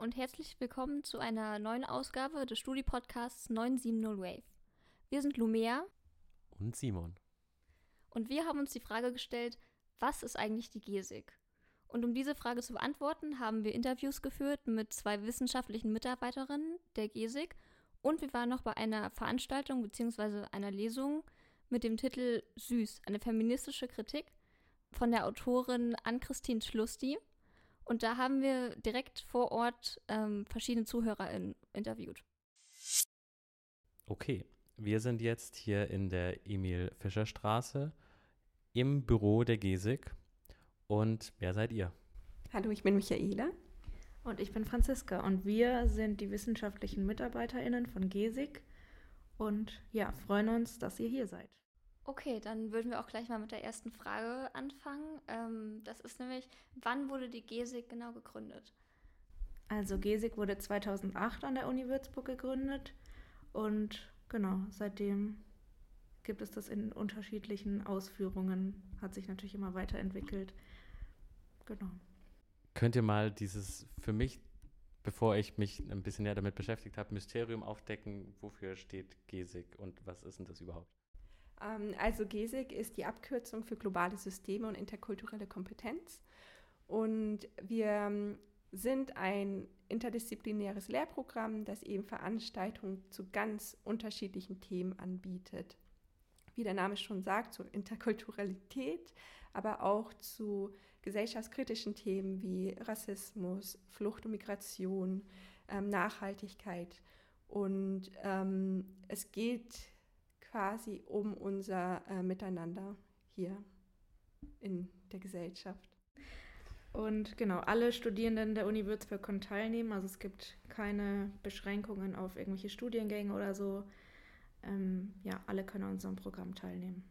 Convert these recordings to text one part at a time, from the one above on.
und herzlich willkommen zu einer neuen Ausgabe des Studi-Podcasts 970 Wave. Wir sind Lumea und Simon. Und wir haben uns die Frage gestellt, was ist eigentlich die GESIG? Und um diese Frage zu beantworten, haben wir Interviews geführt mit zwei wissenschaftlichen Mitarbeiterinnen der GESIG und wir waren noch bei einer Veranstaltung bzw. einer Lesung mit dem Titel Süß, eine feministische Kritik von der Autorin Ann-Christine Schlusti. Und da haben wir direkt vor Ort ähm, verschiedene ZuhörerInnen interviewt. Okay, wir sind jetzt hier in der Emil-Fischer-Straße im Büro der GESIG. Und wer seid ihr? Hallo, ich bin Michaela. Und ich bin Franziska. Und wir sind die wissenschaftlichen MitarbeiterInnen von GESIG. Und ja, freuen uns, dass ihr hier seid. Okay, dann würden wir auch gleich mal mit der ersten Frage anfangen. Ähm, das ist nämlich, wann wurde die GESIG genau gegründet? Also GESIG wurde 2008 an der Uni Würzburg gegründet und genau, seitdem gibt es das in unterschiedlichen Ausführungen, hat sich natürlich immer weiterentwickelt. Genau. Könnt ihr mal dieses für mich, bevor ich mich ein bisschen näher damit beschäftigt habe, Mysterium aufdecken, wofür steht GESIG und was ist denn das überhaupt? Ähm, also GESIG ist die Abkürzung für globale Systeme und interkulturelle Kompetenz. Und wir ähm, sind ein interdisziplinäres Lehrprogramm, das eben Veranstaltungen zu ganz unterschiedlichen Themen anbietet. Wie der Name schon sagt, zur Interkulturalität, aber auch zu gesellschaftskritischen Themen wie Rassismus, Flucht und Migration, ähm, Nachhaltigkeit. Und ähm, es geht quasi um unser äh, Miteinander hier in der Gesellschaft. Und genau, alle Studierenden der Uni Würzburg können teilnehmen. Also es gibt keine Beschränkungen auf irgendwelche Studiengänge oder so. Ähm, ja, alle können an unserem Programm teilnehmen.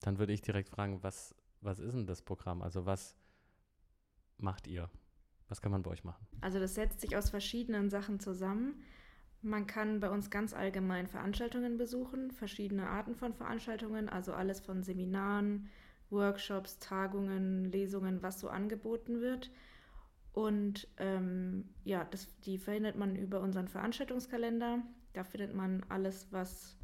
Dann würde ich direkt fragen, was, was ist denn das Programm? Also was macht ihr? Was kann man bei euch machen? Also das setzt sich aus verschiedenen Sachen zusammen. Man kann bei uns ganz allgemein Veranstaltungen besuchen, verschiedene Arten von Veranstaltungen, also alles von Seminaren, Workshops, Tagungen, Lesungen, was so angeboten wird. Und ähm, ja, das, die verhindert man über unseren Veranstaltungskalender. Da findet man alles, was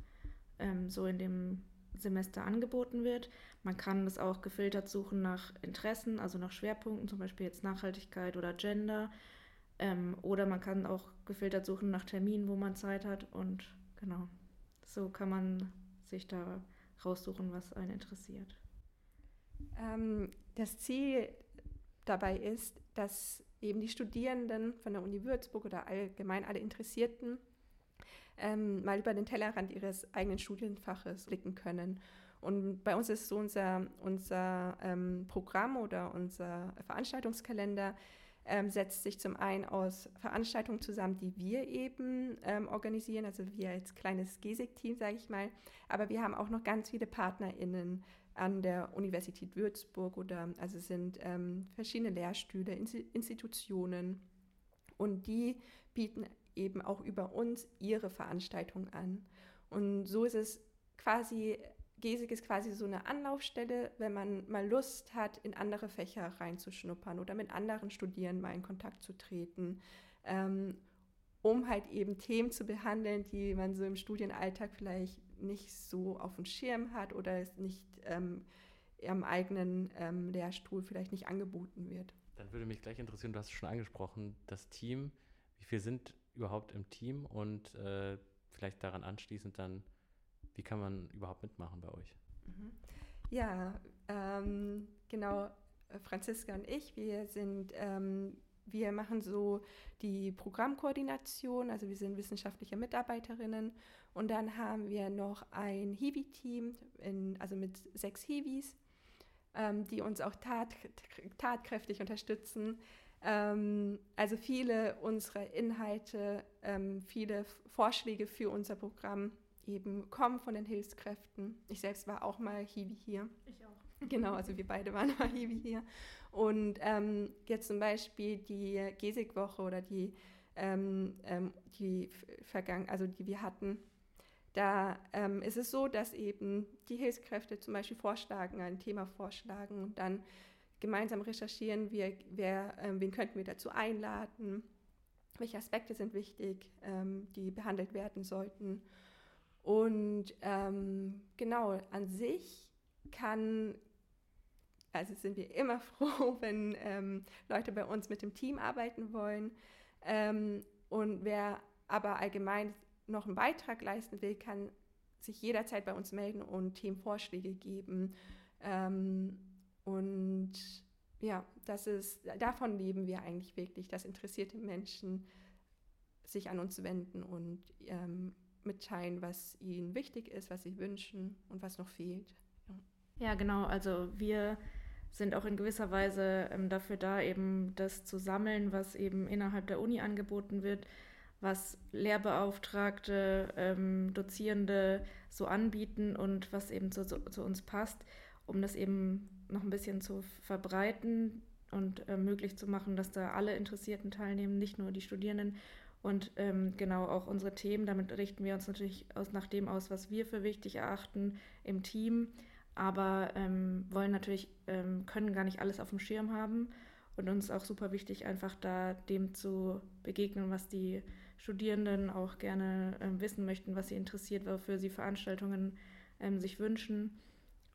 ähm, so in dem Semester angeboten wird. Man kann das auch gefiltert suchen nach Interessen, also nach Schwerpunkten, zum Beispiel jetzt Nachhaltigkeit oder Gender. Ähm, oder man kann auch gefiltert suchen nach Terminen, wo man Zeit hat. Und genau, so kann man sich da raussuchen, was einen interessiert. Ähm, das Ziel dabei ist, dass eben die Studierenden von der Uni Würzburg oder allgemein alle Interessierten ähm, mal über den Tellerrand ihres eigenen Studienfaches blicken können. Und bei uns ist so unser, unser ähm, Programm oder unser Veranstaltungskalender ähm, setzt sich zum einen aus Veranstaltungen zusammen, die wir eben ähm, organisieren, also wir als kleines GESIG-Team, sage ich mal. Aber wir haben auch noch ganz viele PartnerInnen an der Universität Würzburg oder also sind ähm, verschiedene Lehrstühle, Institutionen und die bieten eben auch über uns ihre Veranstaltungen an. Und so ist es quasi Gesig ist quasi so eine Anlaufstelle, wenn man mal Lust hat, in andere Fächer reinzuschnuppern oder mit anderen Studierenden mal in Kontakt zu treten, ähm, um halt eben Themen zu behandeln, die man so im Studienalltag vielleicht nicht so auf dem Schirm hat oder es nicht ähm, am eigenen ähm, Lehrstuhl vielleicht nicht angeboten wird. Dann würde mich gleich interessieren, du hast es schon angesprochen, das Team, wie viele sind überhaupt im Team und äh, vielleicht daran anschließend dann wie kann man überhaupt mitmachen bei euch? Mhm. Ja, ähm, genau. Äh, Franziska und ich, wir sind, ähm, wir machen so die Programmkoordination, also wir sind wissenschaftliche Mitarbeiterinnen und dann haben wir noch ein Hiwi-Team, also mit sechs Hiwis, ähm, die uns auch tat, tatkräftig unterstützen. Ähm, also viele unserer Inhalte, ähm, viele Vorschläge für unser Programm eben kommen von den Hilfskräften. Ich selbst war auch mal Hiwi hier. Ich auch. Genau, also wir beide waren mal Hiwi hier. Und ähm, jetzt zum Beispiel die Gesig-Woche oder die, ähm, ähm, die vergangen, also die wir hatten, da ähm, ist es so, dass eben die Hilfskräfte zum Beispiel vorschlagen, ein Thema vorschlagen und dann gemeinsam recherchieren, wir, wer, ähm, wen könnten wir dazu einladen welche Aspekte sind wichtig, ähm, die behandelt werden sollten. Und ähm, genau, an sich kann, also sind wir immer froh, wenn ähm, Leute bei uns mit dem Team arbeiten wollen. Ähm, und wer aber allgemein noch einen Beitrag leisten will, kann sich jederzeit bei uns melden und Themenvorschläge geben. Ähm, und ja, das ist, davon leben wir eigentlich wirklich, dass interessierte Menschen sich an uns wenden und ähm, mitteilen, was ihnen wichtig ist, was sie wünschen und was noch fehlt. Ja, genau. Also wir sind auch in gewisser Weise ähm, dafür da, eben das zu sammeln, was eben innerhalb der Uni angeboten wird, was Lehrbeauftragte, ähm, Dozierende so anbieten und was eben zu, zu, zu, uns passt, um das eben noch ein bisschen zu verbreiten und äh, möglich zu machen, dass da alle Interessierten teilnehmen, nicht nur die Studierenden. Und ähm, genau auch unsere Themen, damit richten wir uns natürlich aus, nach dem aus, was wir für wichtig erachten im Team, aber ähm, wollen natürlich, ähm, können gar nicht alles auf dem Schirm haben. Und uns auch super wichtig, einfach da dem zu begegnen, was die Studierenden auch gerne äh, wissen möchten, was sie interessiert, wofür sie Veranstaltungen ähm, sich wünschen.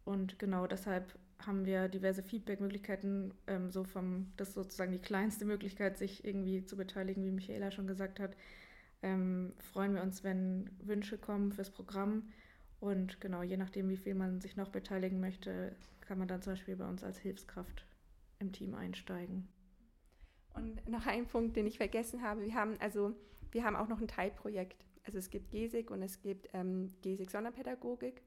Und genau deshalb haben wir diverse Feedback-Möglichkeiten, ähm, so vom, das ist sozusagen die kleinste Möglichkeit, sich irgendwie zu beteiligen, wie Michaela schon gesagt hat. Ähm, freuen wir uns, wenn Wünsche kommen fürs Programm. Und genau, je nachdem, wie viel man sich noch beteiligen möchte, kann man dann zum Beispiel bei uns als Hilfskraft im Team einsteigen. Und noch ein Punkt, den ich vergessen habe. Wir haben also, wir haben auch noch ein Teilprojekt. Also es gibt GESIG und es gibt ähm, GESIG Sonderpädagogik.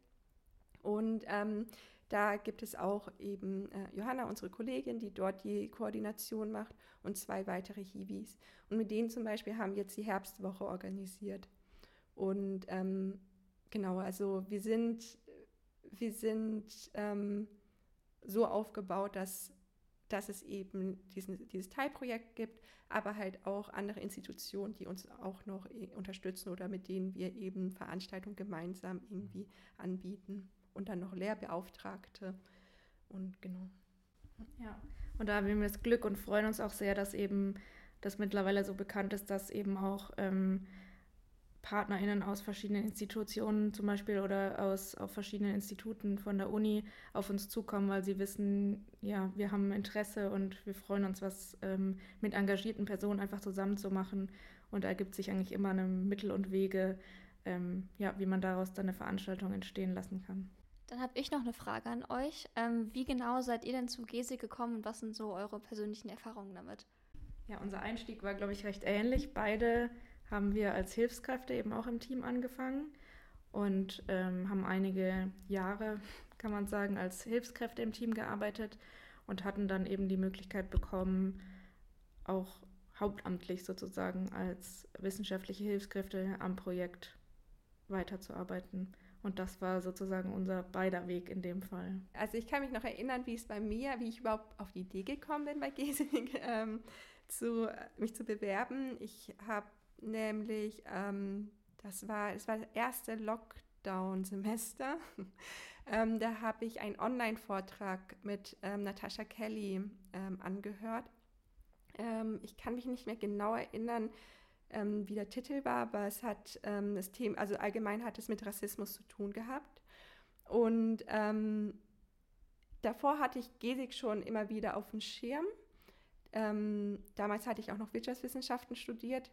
Und ähm, da gibt es auch eben äh, Johanna, unsere Kollegin, die dort die Koordination macht und zwei weitere Hiwis. Und mit denen zum Beispiel haben wir jetzt die Herbstwoche organisiert. Und ähm, genau, also wir sind, wir sind ähm, so aufgebaut, dass, dass es eben diesen, dieses Teilprojekt gibt, aber halt auch andere Institutionen, die uns auch noch äh, unterstützen oder mit denen wir eben Veranstaltungen gemeinsam irgendwie anbieten und dann noch Lehrbeauftragte. Und genau. Ja, und da haben wir das Glück und freuen uns auch sehr, dass eben das mittlerweile so bekannt ist, dass eben auch ähm, PartnerInnen aus verschiedenen Institutionen zum Beispiel oder aus auf verschiedenen Instituten von der Uni auf uns zukommen, weil sie wissen, ja, wir haben Interesse und wir freuen uns, was ähm, mit engagierten Personen einfach zusammen zu machen. Und da ergibt sich eigentlich immer eine Mittel und Wege, ähm, ja, wie man daraus dann eine Veranstaltung entstehen lassen kann. Dann habe ich noch eine Frage an euch. Ähm, wie genau seid ihr denn zu GESI gekommen und was sind so eure persönlichen Erfahrungen damit? Ja, unser Einstieg war, glaube ich, recht ähnlich. Beide haben wir als Hilfskräfte eben auch im Team angefangen und ähm, haben einige Jahre, kann man sagen, als Hilfskräfte im Team gearbeitet und hatten dann eben die Möglichkeit bekommen, auch hauptamtlich sozusagen als wissenschaftliche Hilfskräfte am Projekt weiterzuarbeiten. Und das war sozusagen unser beider Weg in dem Fall. Also ich kann mich noch erinnern, wie es bei mir, wie ich überhaupt auf die Idee gekommen bin, bei Gesing ähm, zu, mich zu bewerben. Ich habe nämlich, ähm, das war, es war das erste Lockdown-Semester. ähm, da habe ich einen Online-Vortrag mit ähm, Natascha Kelly ähm, angehört. Ähm, ich kann mich nicht mehr genau erinnern, ähm, wie der Titel war, aber es hat ähm, das Thema, also allgemein hat es mit Rassismus zu tun gehabt. Und ähm, davor hatte ich Gesik schon immer wieder auf dem Schirm. Ähm, damals hatte ich auch noch Wirtschaftswissenschaften studiert.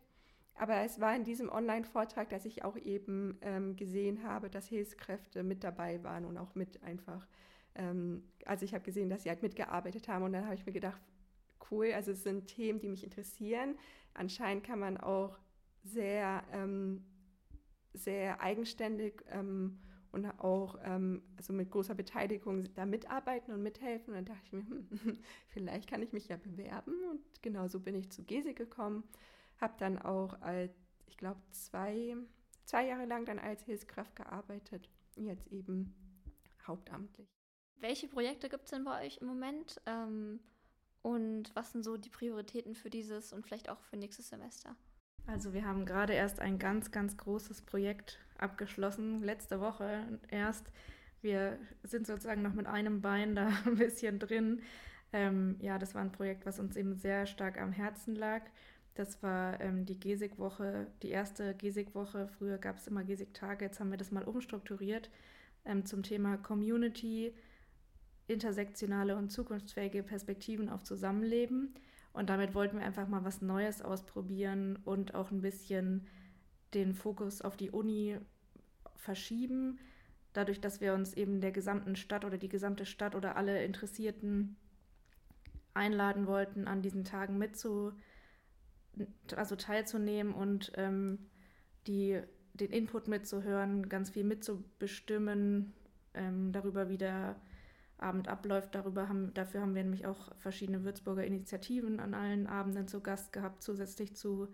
Aber es war in diesem Online-Vortrag, dass ich auch eben ähm, gesehen habe, dass Hilfskräfte mit dabei waren und auch mit einfach, ähm, also ich habe gesehen, dass sie halt mitgearbeitet haben und dann habe ich mir gedacht, cool, also es sind Themen, die mich interessieren anscheinend kann man auch sehr, ähm, sehr eigenständig ähm, und auch ähm, also mit großer Beteiligung da mitarbeiten und mithelfen. Und dann dachte ich mir, hm, vielleicht kann ich mich ja bewerben. Und genau so bin ich zu GESI gekommen. Habe dann auch, als, ich glaube, zwei, zwei Jahre lang dann als Hilfskraft gearbeitet. Jetzt eben hauptamtlich. Welche Projekte gibt es denn bei euch im Moment? Ähm, und was sind so die Prioritäten für dieses und vielleicht auch für nächstes Semester? Also wir haben gerade erst ein ganz, ganz großes Projekt abgeschlossen, letzte Woche erst. Wir sind sozusagen noch mit einem Bein da ein bisschen drin. Ähm, ja, das war ein Projekt, was uns eben sehr stark am Herzen lag. Das war ähm, die Gesig-Woche, die erste Gesig-Woche. Früher gab es immer Gesig-Tage, jetzt haben wir das mal umstrukturiert ähm, zum Thema Community, intersektionale und zukunftsfähige Perspektiven auf Zusammenleben. Und damit wollten wir einfach mal was Neues ausprobieren und auch ein bisschen den Fokus auf die Uni verschieben. Dadurch, dass wir uns eben der gesamten Stadt oder die gesamte Stadt oder alle Interessierten einladen wollten, an diesen Tagen mitzu, also teilzunehmen und ähm, die, den Input mitzuhören, ganz viel mitzubestimmen, ähm, darüber, wie der Abend abläuft. Darüber haben, dafür haben wir nämlich auch verschiedene Würzburger Initiativen an allen Abenden zu Gast gehabt, zusätzlich zu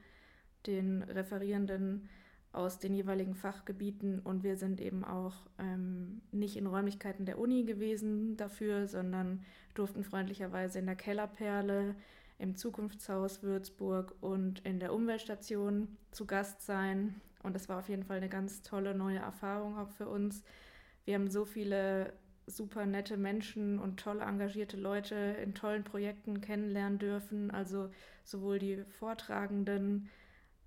den Referierenden aus den jeweiligen Fachgebieten. Und wir sind eben auch ähm, nicht in Räumlichkeiten der Uni gewesen dafür, sondern durften freundlicherweise in der Kellerperle, im Zukunftshaus Würzburg und in der Umweltstation zu Gast sein. Und das war auf jeden Fall eine ganz tolle neue Erfahrung auch für uns. Wir haben so viele super nette Menschen und toll engagierte Leute in tollen Projekten kennenlernen dürfen. Also sowohl die Vortragenden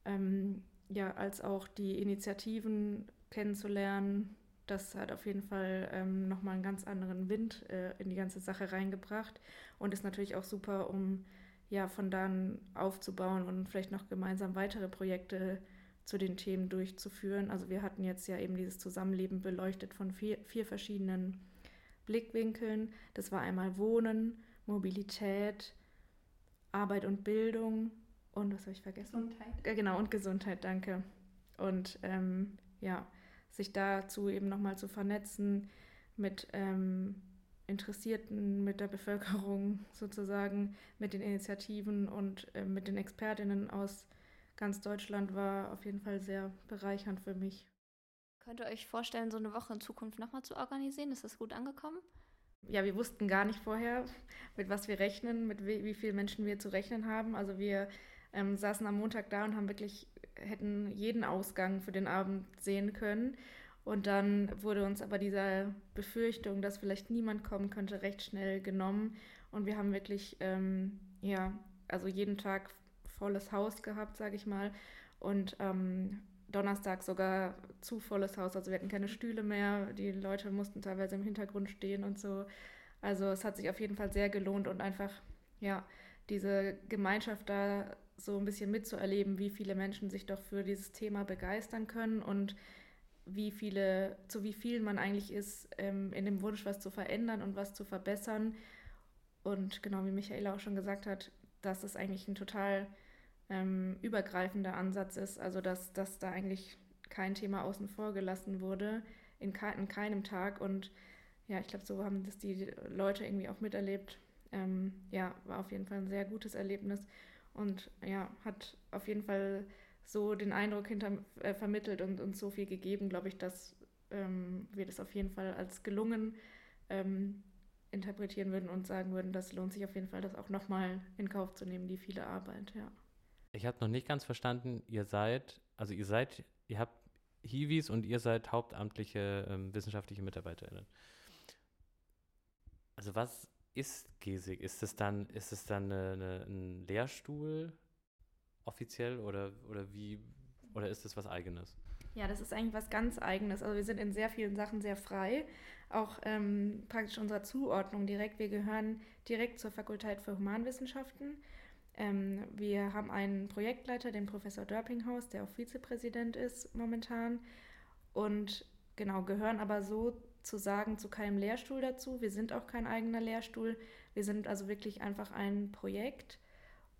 ähm, ja, als auch die Initiativen kennenzulernen. Das hat auf jeden Fall ähm, nochmal einen ganz anderen Wind äh, in die ganze Sache reingebracht und ist natürlich auch super, um ja, von dann aufzubauen und vielleicht noch gemeinsam weitere Projekte zu den Themen durchzuführen. Also wir hatten jetzt ja eben dieses Zusammenleben beleuchtet von vier, vier verschiedenen Blickwinkeln. Das war einmal Wohnen, Mobilität, Arbeit und Bildung und was habe ich vergessen? Gesundheit. Ja, genau, und Gesundheit, danke. Und ähm, ja, sich dazu eben nochmal zu vernetzen mit ähm, Interessierten, mit der Bevölkerung sozusagen, mit den Initiativen und äh, mit den Expertinnen aus ganz Deutschland war auf jeden Fall sehr bereichernd für mich. Könnt ihr euch vorstellen, so eine Woche in Zukunft nochmal zu organisieren? Ist das gut angekommen? Ja, wir wussten gar nicht vorher, mit was wir rechnen, mit wie, wie vielen Menschen wir zu rechnen haben. Also wir ähm, saßen am Montag da und haben wirklich, hätten jeden Ausgang für den Abend sehen können. Und dann wurde uns aber diese Befürchtung, dass vielleicht niemand kommen könnte, recht schnell genommen. Und wir haben wirklich, ähm, ja, also jeden Tag volles Haus gehabt, sage ich mal. Und ähm, Donnerstag sogar zu volles Haus. Also wir hatten keine Stühle mehr. Die Leute mussten teilweise im Hintergrund stehen und so. Also es hat sich auf jeden Fall sehr gelohnt und einfach, ja, diese Gemeinschaft da so ein bisschen mitzuerleben, wie viele Menschen sich doch für dieses Thema begeistern können und wie viele, zu wie vielen man eigentlich ist, ähm, in dem Wunsch, was zu verändern und was zu verbessern. Und genau wie Michaela auch schon gesagt hat, dass es eigentlich ein total ähm, übergreifender Ansatz ist, also dass, dass da eigentlich kein Thema außen vor gelassen wurde, in, ke in keinem Tag. Und ja, ich glaube, so haben das die Leute irgendwie auch miterlebt. Ähm, ja, war auf jeden Fall ein sehr gutes Erlebnis und ja, hat auf jeden Fall so den Eindruck hinter, äh, vermittelt und uns so viel gegeben, glaube ich, dass ähm, wir das auf jeden Fall als gelungen ähm, interpretieren würden und sagen würden, das lohnt sich auf jeden Fall, das auch nochmal in Kauf zu nehmen, die viele Arbeit, ja. Ich habe noch nicht ganz verstanden, ihr seid, also ihr seid, ihr habt Hiwis und ihr seid hauptamtliche ähm, wissenschaftliche MitarbeiterInnen. Also was ist Gesig? Ist es dann, ist es dann eine, eine, ein Lehrstuhl offiziell oder, oder wie, oder ist es was eigenes? Ja, das ist eigentlich was ganz eigenes. Also wir sind in sehr vielen Sachen sehr frei. Auch ähm, praktisch unserer Zuordnung direkt. Wir gehören direkt zur Fakultät für Humanwissenschaften. Ähm, wir haben einen Projektleiter, den Professor Dörpinghaus, der auch Vizepräsident ist momentan. Und genau, gehören aber so sozusagen zu keinem Lehrstuhl dazu. Wir sind auch kein eigener Lehrstuhl. Wir sind also wirklich einfach ein Projekt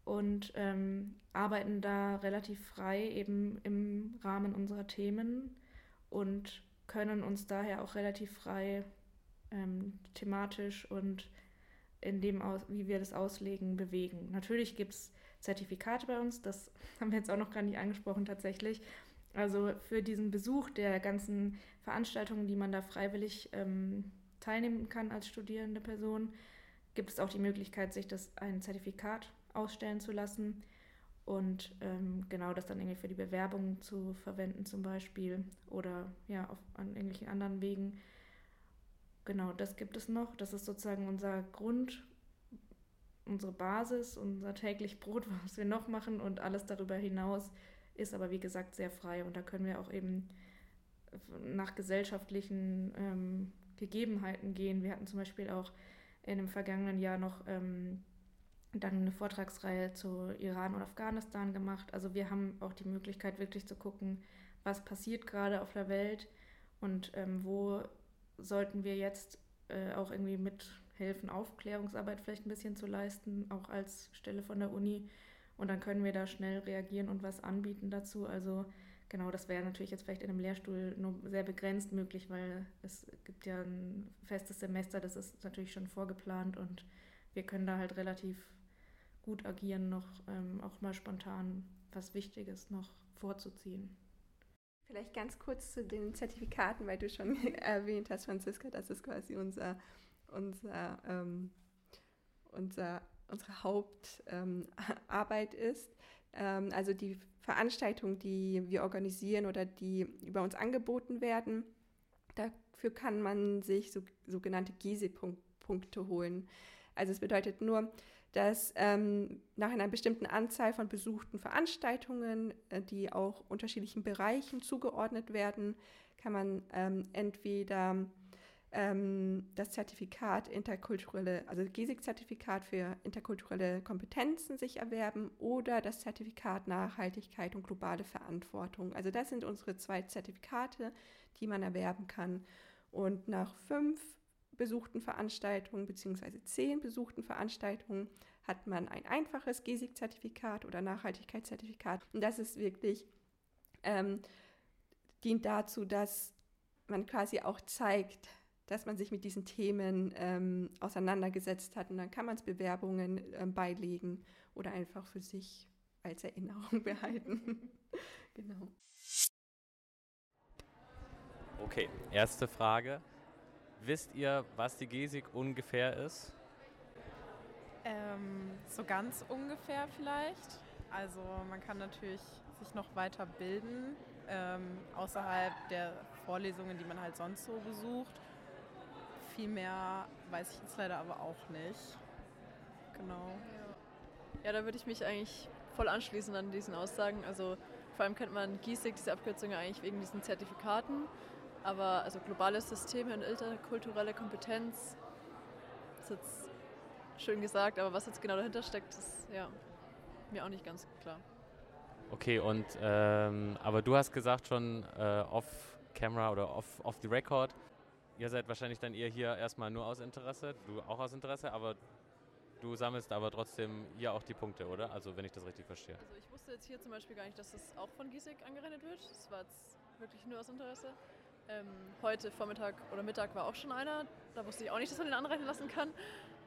und ähm, arbeiten da relativ frei eben im Rahmen unserer Themen und können uns daher auch relativ frei ähm, thematisch und in dem, aus, wie wir das auslegen, bewegen. Natürlich gibt es Zertifikate bei uns, das haben wir jetzt auch noch gar nicht angesprochen tatsächlich. Also für diesen Besuch der ganzen Veranstaltungen, die man da freiwillig ähm, teilnehmen kann als studierende Person, gibt es auch die Möglichkeit, sich das ein Zertifikat ausstellen zu lassen und ähm, genau das dann irgendwie für die Bewerbung zu verwenden zum Beispiel oder ja auf, an irgendwelchen anderen Wegen. Genau, das gibt es noch. Das ist sozusagen unser Grund, unsere Basis, unser täglich Brot, was wir noch machen und alles darüber hinaus ist aber wie gesagt sehr frei und da können wir auch eben nach gesellschaftlichen ähm, Gegebenheiten gehen. Wir hatten zum Beispiel auch in dem vergangenen Jahr noch ähm, dann eine Vortragsreihe zu Iran und Afghanistan gemacht. Also wir haben auch die Möglichkeit wirklich zu gucken, was passiert gerade auf der Welt und ähm, wo sollten wir jetzt äh, auch irgendwie mithelfen, Aufklärungsarbeit vielleicht ein bisschen zu leisten, auch als Stelle von der Uni. Und dann können wir da schnell reagieren und was anbieten dazu. Also genau, das wäre natürlich jetzt vielleicht in einem Lehrstuhl nur sehr begrenzt möglich, weil es gibt ja ein festes Semester, das ist natürlich schon vorgeplant und wir können da halt relativ gut agieren, noch ähm, auch mal spontan was Wichtiges noch vorzuziehen. Vielleicht ganz kurz zu den Zertifikaten, weil du schon erwähnt hast, Franziska, das ist quasi unser, unser, ähm, unser, unsere Hauptarbeit ähm, ist. Ähm, also die Veranstaltungen, die wir organisieren oder die über uns angeboten werden, dafür kann man sich so, sogenannte GISE-Punkte holen. Also es bedeutet nur, dass ähm, nach einer bestimmten Anzahl von besuchten Veranstaltungen, äh, die auch unterschiedlichen Bereichen zugeordnet werden, kann man ähm, entweder ähm, das Zertifikat interkulturelle, also GESIG-Zertifikat für interkulturelle Kompetenzen sich erwerben oder das Zertifikat Nachhaltigkeit und globale Verantwortung. Also das sind unsere zwei Zertifikate, die man erwerben kann. Und nach fünf besuchten Veranstaltungen bzw. zehn besuchten Veranstaltungen hat man ein einfaches GESIG-Zertifikat oder Nachhaltigkeitszertifikat. Und das ist wirklich, ähm, dient dazu, dass man quasi auch zeigt, dass man sich mit diesen Themen ähm, auseinandergesetzt hat. Und dann kann man es Bewerbungen ähm, beilegen oder einfach für sich als Erinnerung behalten. genau. Okay, erste Frage. Wisst ihr, was die Gesik ungefähr ist? Ähm, so ganz ungefähr vielleicht. Also man kann natürlich sich noch weiter bilden, ähm, außerhalb der Vorlesungen, die man halt sonst so besucht. Viel mehr weiß ich jetzt leider aber auch nicht. Genau. Ja, ja da würde ich mich eigentlich voll anschließen an diesen Aussagen. Also vor allem kennt man GISIG, diese Abkürzung eigentlich wegen diesen Zertifikaten. Aber also globales Systeme und interkulturelle Kompetenz ist jetzt schön gesagt, aber was jetzt genau dahinter steckt, ist ja mir auch nicht ganz klar. Okay, und ähm, aber du hast gesagt schon äh, off Camera oder off, off the record, ihr seid wahrscheinlich dann eher hier erstmal nur aus Interesse, du auch aus Interesse, aber du sammelst aber trotzdem hier auch die Punkte, oder? Also wenn ich das richtig verstehe. Also ich wusste jetzt hier zum Beispiel gar nicht, dass das auch von Giesig angerechnet wird. Das war jetzt wirklich nur aus Interesse. Ähm, heute Vormittag oder Mittag war auch schon einer. Da wusste ich auch nicht, dass man den anrechnen lassen kann.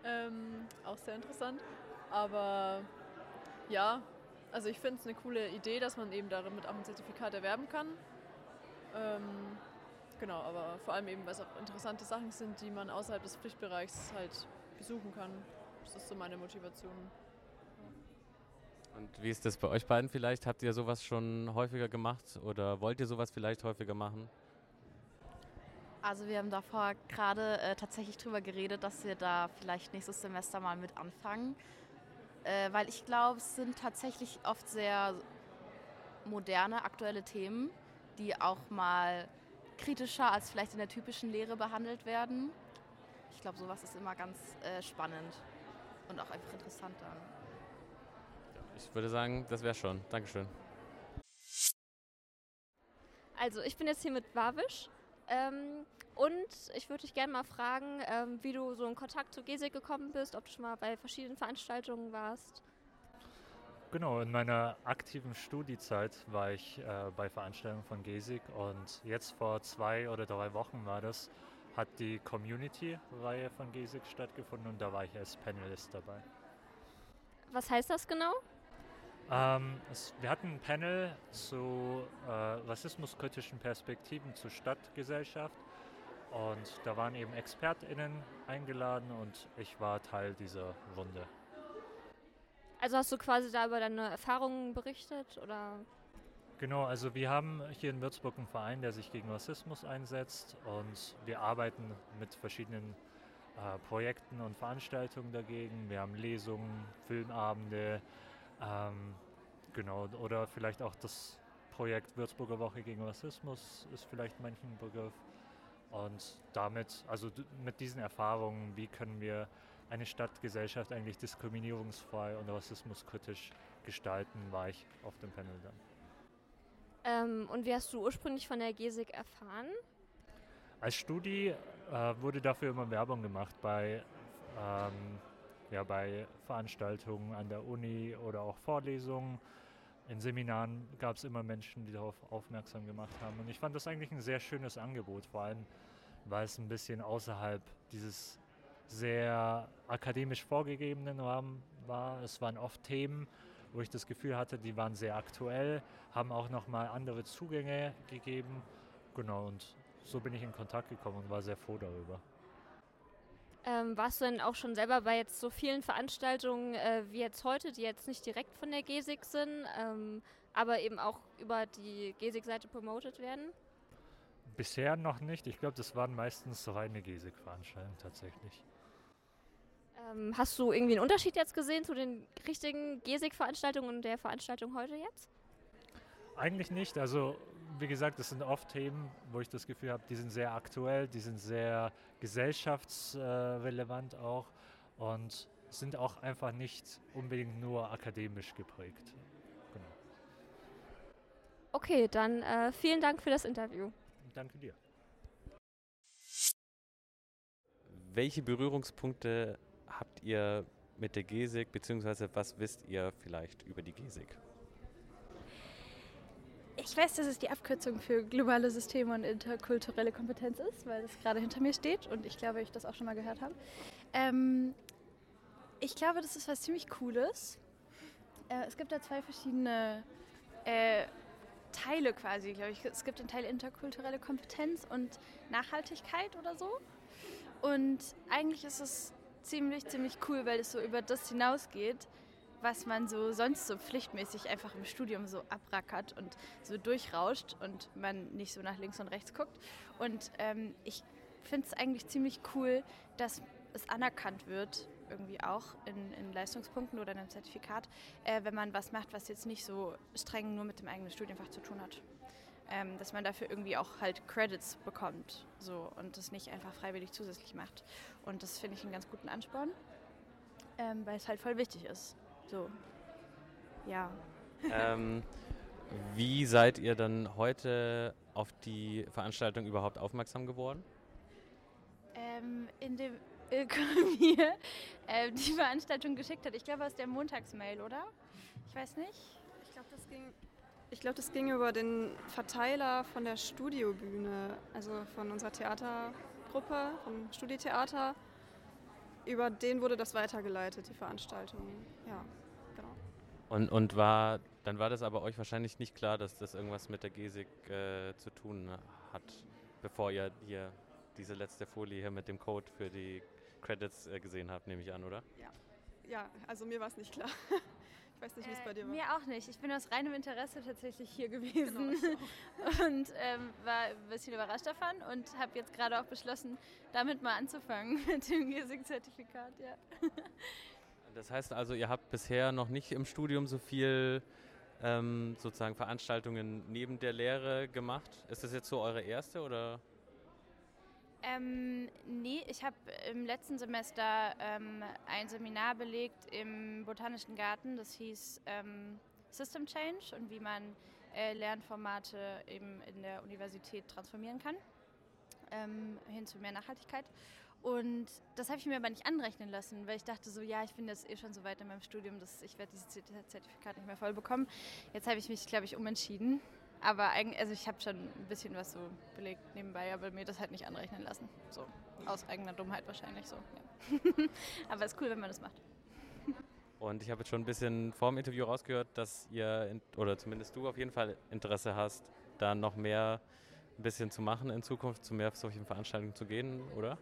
Ähm, auch sehr interessant. Aber ja, also ich finde es eine coole Idee, dass man eben damit auch ein Zertifikat erwerben kann. Ähm, genau, aber vor allem eben, weil es auch interessante Sachen sind, die man außerhalb des Pflichtbereichs halt besuchen kann. Das ist so meine Motivation. Und wie ist das bei euch beiden vielleicht? Habt ihr sowas schon häufiger gemacht oder wollt ihr sowas vielleicht häufiger machen? Also wir haben davor gerade äh, tatsächlich drüber geredet, dass wir da vielleicht nächstes Semester mal mit anfangen. Äh, weil ich glaube, es sind tatsächlich oft sehr moderne, aktuelle Themen, die auch mal kritischer als vielleicht in der typischen Lehre behandelt werden. Ich glaube, sowas ist immer ganz äh, spannend und auch einfach interessant dann. Ich würde sagen, das wäre schon. Dankeschön. Also ich bin jetzt hier mit Wavisch ähm, und ich würde dich gerne mal fragen, ähm, wie du so in Kontakt zu GESIG gekommen bist, ob du schon mal bei verschiedenen Veranstaltungen warst. Genau, in meiner aktiven Studiezeit war ich äh, bei Veranstaltungen von GESIG und jetzt vor zwei oder drei Wochen war das, hat die Community-Reihe von GESIG stattgefunden und da war ich als Panelist dabei. Was heißt das genau? Ähm, es, wir hatten ein Panel zu äh, rassismuskritischen Perspektiven zur Stadtgesellschaft und da waren eben ExpertInnen eingeladen und ich war Teil dieser Runde. Also hast du quasi da über deine Erfahrungen berichtet oder? Genau, also wir haben hier in Würzburg einen Verein, der sich gegen Rassismus einsetzt und wir arbeiten mit verschiedenen äh, Projekten und Veranstaltungen dagegen. Wir haben Lesungen, Filmabende, ähm, genau, oder vielleicht auch das Projekt Würzburger Woche gegen Rassismus ist vielleicht manchen Begriff. Und damit, also mit diesen Erfahrungen, wie können wir eine Stadtgesellschaft eigentlich diskriminierungsfrei und rassismuskritisch gestalten, war ich auf dem Panel dann. Ähm, und wie hast du ursprünglich von der GESIG erfahren? Als Studi äh, wurde dafür immer Werbung gemacht bei, ähm, ja, bei Veranstaltungen an der Uni oder auch Vorlesungen. In Seminaren gab es immer Menschen, die darauf aufmerksam gemacht haben. Und ich fand das eigentlich ein sehr schönes Angebot, vor allem weil es ein bisschen außerhalb dieses sehr akademisch vorgegebenen Rahmen war. Es waren oft Themen, wo ich das Gefühl hatte, die waren sehr aktuell, haben auch nochmal andere Zugänge gegeben. Genau, und so bin ich in Kontakt gekommen und war sehr froh darüber. Ähm, warst du denn auch schon selber bei jetzt so vielen Veranstaltungen äh, wie jetzt heute, die jetzt nicht direkt von der GESIG sind, ähm, aber eben auch über die GESIG-Seite promoted werden? Bisher noch nicht. Ich glaube, das waren meistens reine GESIG-Veranstaltungen tatsächlich. Ähm, hast du irgendwie einen Unterschied jetzt gesehen zu den richtigen GESIG-Veranstaltungen und der Veranstaltung heute jetzt? Eigentlich nicht. Also wie gesagt, das sind oft Themen, wo ich das Gefühl habe, die sind sehr aktuell, die sind sehr gesellschaftsrelevant auch und sind auch einfach nicht unbedingt nur akademisch geprägt. Genau. Okay, dann äh, vielen Dank für das Interview. Danke dir. Welche Berührungspunkte habt ihr mit der GESIG, beziehungsweise was wisst ihr vielleicht über die GESIG? Ich weiß, dass es die Abkürzung für globale Systeme und interkulturelle Kompetenz ist, weil es gerade hinter mir steht und ich glaube, ich das auch schon mal gehört habe. Ähm, ich glaube, das ist was ziemlich Cooles. Äh, es gibt da zwei verschiedene äh, Teile quasi, glaube ich. Es gibt den Teil interkulturelle Kompetenz und Nachhaltigkeit oder so. Und eigentlich ist es ziemlich, ziemlich cool, weil es so über das hinausgeht, was man so sonst so pflichtmäßig einfach im Studium so abrackert und so durchrauscht und man nicht so nach links und rechts guckt. Und ähm, ich finde es eigentlich ziemlich cool, dass es anerkannt wird, irgendwie auch in, in Leistungspunkten oder in einem Zertifikat, äh, wenn man was macht, was jetzt nicht so streng nur mit dem eigenen Studienfach zu tun hat. Ähm, dass man dafür irgendwie auch halt Credits bekommt so, und das nicht einfach freiwillig zusätzlich macht. Und das finde ich einen ganz guten Ansporn, ähm, weil es halt voll wichtig ist. So, ja. Ähm, wie seid ihr dann heute auf die Veranstaltung überhaupt aufmerksam geworden? Ähm, indem mir äh, die Veranstaltung geschickt hat. Ich glaube aus der Montagsmail, oder? Ich weiß nicht. Ich glaube, das ging. Ich glaube, das ging über den Verteiler von der Studiobühne, also von unserer Theatergruppe, vom Studietheater über den wurde das weitergeleitet, die Veranstaltung. Ja, genau. Und, und war, dann war das aber euch wahrscheinlich nicht klar, dass das irgendwas mit der GESIG äh, zu tun hat, bevor ihr hier diese letzte Folie hier mit dem Code für die Credits äh, gesehen habt, nehme ich an, oder? Ja. Ja, also mir war es nicht klar. Ich weiß nicht, wie es bei dir äh, war. Mir auch nicht. Ich bin aus reinem Interesse tatsächlich hier gewesen Genau, und ähm, war ein bisschen überrascht davon und habe jetzt gerade auch beschlossen, damit mal anzufangen mit dem GESIG-Zertifikat. Ja. Das heißt also, ihr habt bisher noch nicht im Studium so viel ähm, sozusagen Veranstaltungen neben der Lehre gemacht. Ist das jetzt so eure erste oder? Ähm, nee, ich habe im letzten Semester ähm, ein Seminar belegt im Botanischen Garten. Das hieß ähm, System Change und wie man äh, Lernformate eben in der Universität transformieren kann ähm, hin zu mehr Nachhaltigkeit. Und das habe ich mir aber nicht anrechnen lassen, weil ich dachte so, ja, ich bin jetzt eh schon so weit in meinem Studium, dass ich werde dieses Zertifikat nicht mehr voll bekommen. Jetzt habe ich mich, glaube ich, umentschieden aber eigentlich, also ich habe schon ein bisschen was so belegt nebenbei, aber mir das halt nicht anrechnen lassen. So, aus eigener Dummheit wahrscheinlich so. Ja. aber es ist cool, wenn man das macht. Und ich habe jetzt schon ein bisschen vor dem Interview rausgehört, dass ihr, oder zumindest du auf jeden Fall Interesse hast, da noch mehr ein bisschen zu machen in Zukunft, zu mehr solchen Veranstaltungen zu gehen, oder?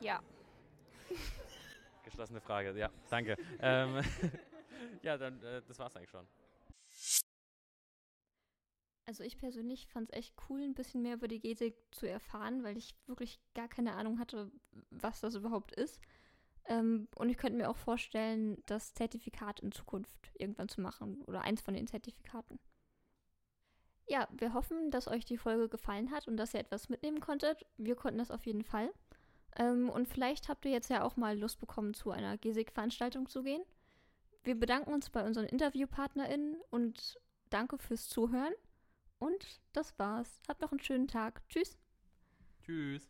Ja. Geschlossene Frage, ja, danke. ähm, ja, dann, äh, das war's eigentlich schon. Also ich persönlich fand es echt cool, ein bisschen mehr über die GESIG zu erfahren, weil ich wirklich gar keine Ahnung hatte, was das überhaupt ist. Ähm, und ich könnte mir auch vorstellen, das Zertifikat in Zukunft irgendwann zu machen oder eins von den Zertifikaten. Ja, wir hoffen, dass euch die Folge gefallen hat und dass ihr etwas mitnehmen konntet. Wir konnten das auf jeden Fall. Ähm, und vielleicht habt ihr jetzt ja auch mal Lust bekommen, zu einer GESIG-Veranstaltung zu gehen. Wir bedanken uns bei unseren InterviewpartnerInnen und danke fürs Zuhören. Und das war's. Habt noch einen schönen Tag. Tschüss. Tschüss.